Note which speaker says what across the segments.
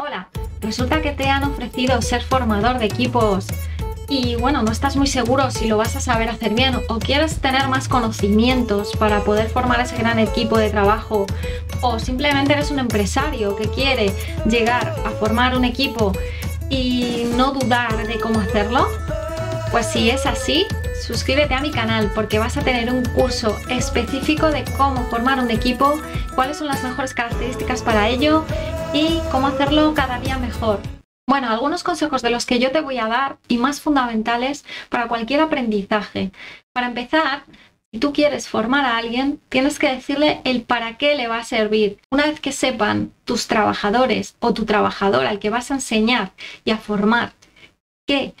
Speaker 1: Hola, resulta que te han ofrecido ser formador de equipos y bueno, no estás muy seguro si lo vas a saber hacer bien o quieres tener más conocimientos para poder formar ese gran equipo de trabajo o simplemente eres un empresario que quiere llegar a formar un equipo y no dudar de cómo hacerlo. Pues si es así, suscríbete a mi canal porque vas a tener un curso específico de cómo formar un equipo, cuáles son las mejores características para ello y cómo hacerlo cada día mejor. Bueno, algunos consejos de los que yo te voy a dar y más fundamentales para cualquier aprendizaje. Para empezar, si tú quieres formar a alguien, tienes que decirle el para qué le va a servir. Una vez que sepan tus trabajadores o tu trabajador al que vas a enseñar y a formar qué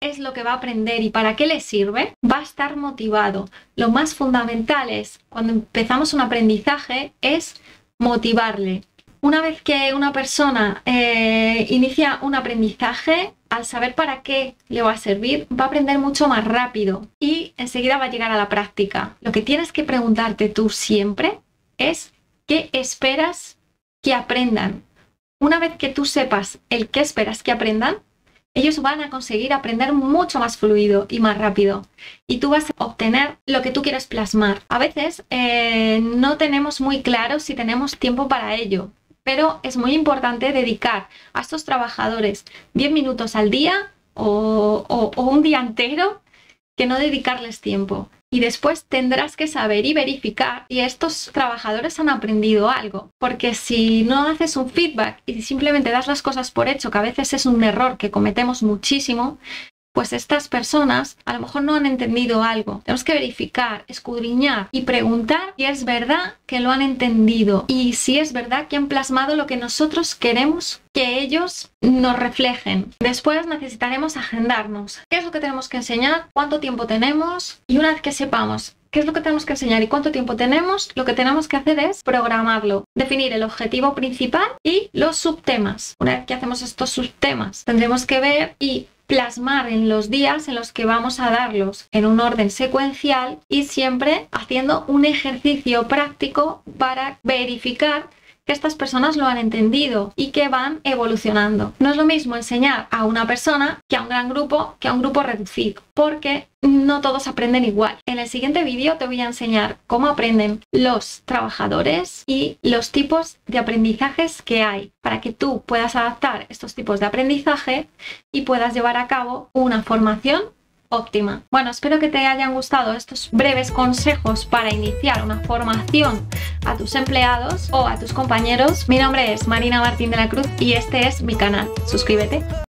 Speaker 1: es lo que va a aprender y para qué le sirve, va a estar motivado. Lo más fundamental es, cuando empezamos un aprendizaje, es motivarle. Una vez que una persona eh, inicia un aprendizaje, al saber para qué le va a servir, va a aprender mucho más rápido y enseguida va a llegar a la práctica. Lo que tienes que preguntarte tú siempre es qué esperas que aprendan. Una vez que tú sepas el qué esperas que aprendan, ellos van a conseguir aprender mucho más fluido y más rápido. Y tú vas a obtener lo que tú quieres plasmar. A veces eh, no tenemos muy claro si tenemos tiempo para ello, pero es muy importante dedicar a estos trabajadores 10 minutos al día o un día entero que no dedicarles tiempo y después tendrás que saber y verificar si estos trabajadores han aprendido algo. Porque si no haces un feedback y simplemente das las cosas por hecho, que a veces es un error que cometemos muchísimo, pues estas personas a lo mejor no han entendido algo. Tenemos que verificar, escudriñar y preguntar si es verdad que lo han entendido y si es verdad que han plasmado lo que nosotros queremos que ellos nos reflejen. Después necesitaremos agendarnos. ¿Qué es lo que tenemos que enseñar? ¿Cuánto tiempo tenemos? Y una vez que sepamos ¿Qué es lo que tenemos que enseñar y cuánto tiempo tenemos? Lo que tenemos que hacer es programarlo, definir el objetivo principal y los subtemas. Una vez que hacemos estos subtemas, tendremos que ver y plasmar en los días en los que vamos a darlos en un orden secuencial y siempre haciendo un ejercicio práctico para verificar que estas personas lo han entendido y que van evolucionando. No es lo mismo enseñar a una persona que a un gran grupo, que a un grupo reducido, porque no todos aprenden igual. En el siguiente vídeo te voy a enseñar cómo aprenden los trabajadores y los tipos de aprendizajes que hay para que tú puedas adaptar estos tipos de aprendizaje y puedas llevar a cabo una formación óptima. Bueno, espero que te hayan gustado estos breves consejos para iniciar una formación a tus empleados o a tus compañeros. Mi nombre es Marina Martín de la Cruz y este es mi canal. Suscríbete.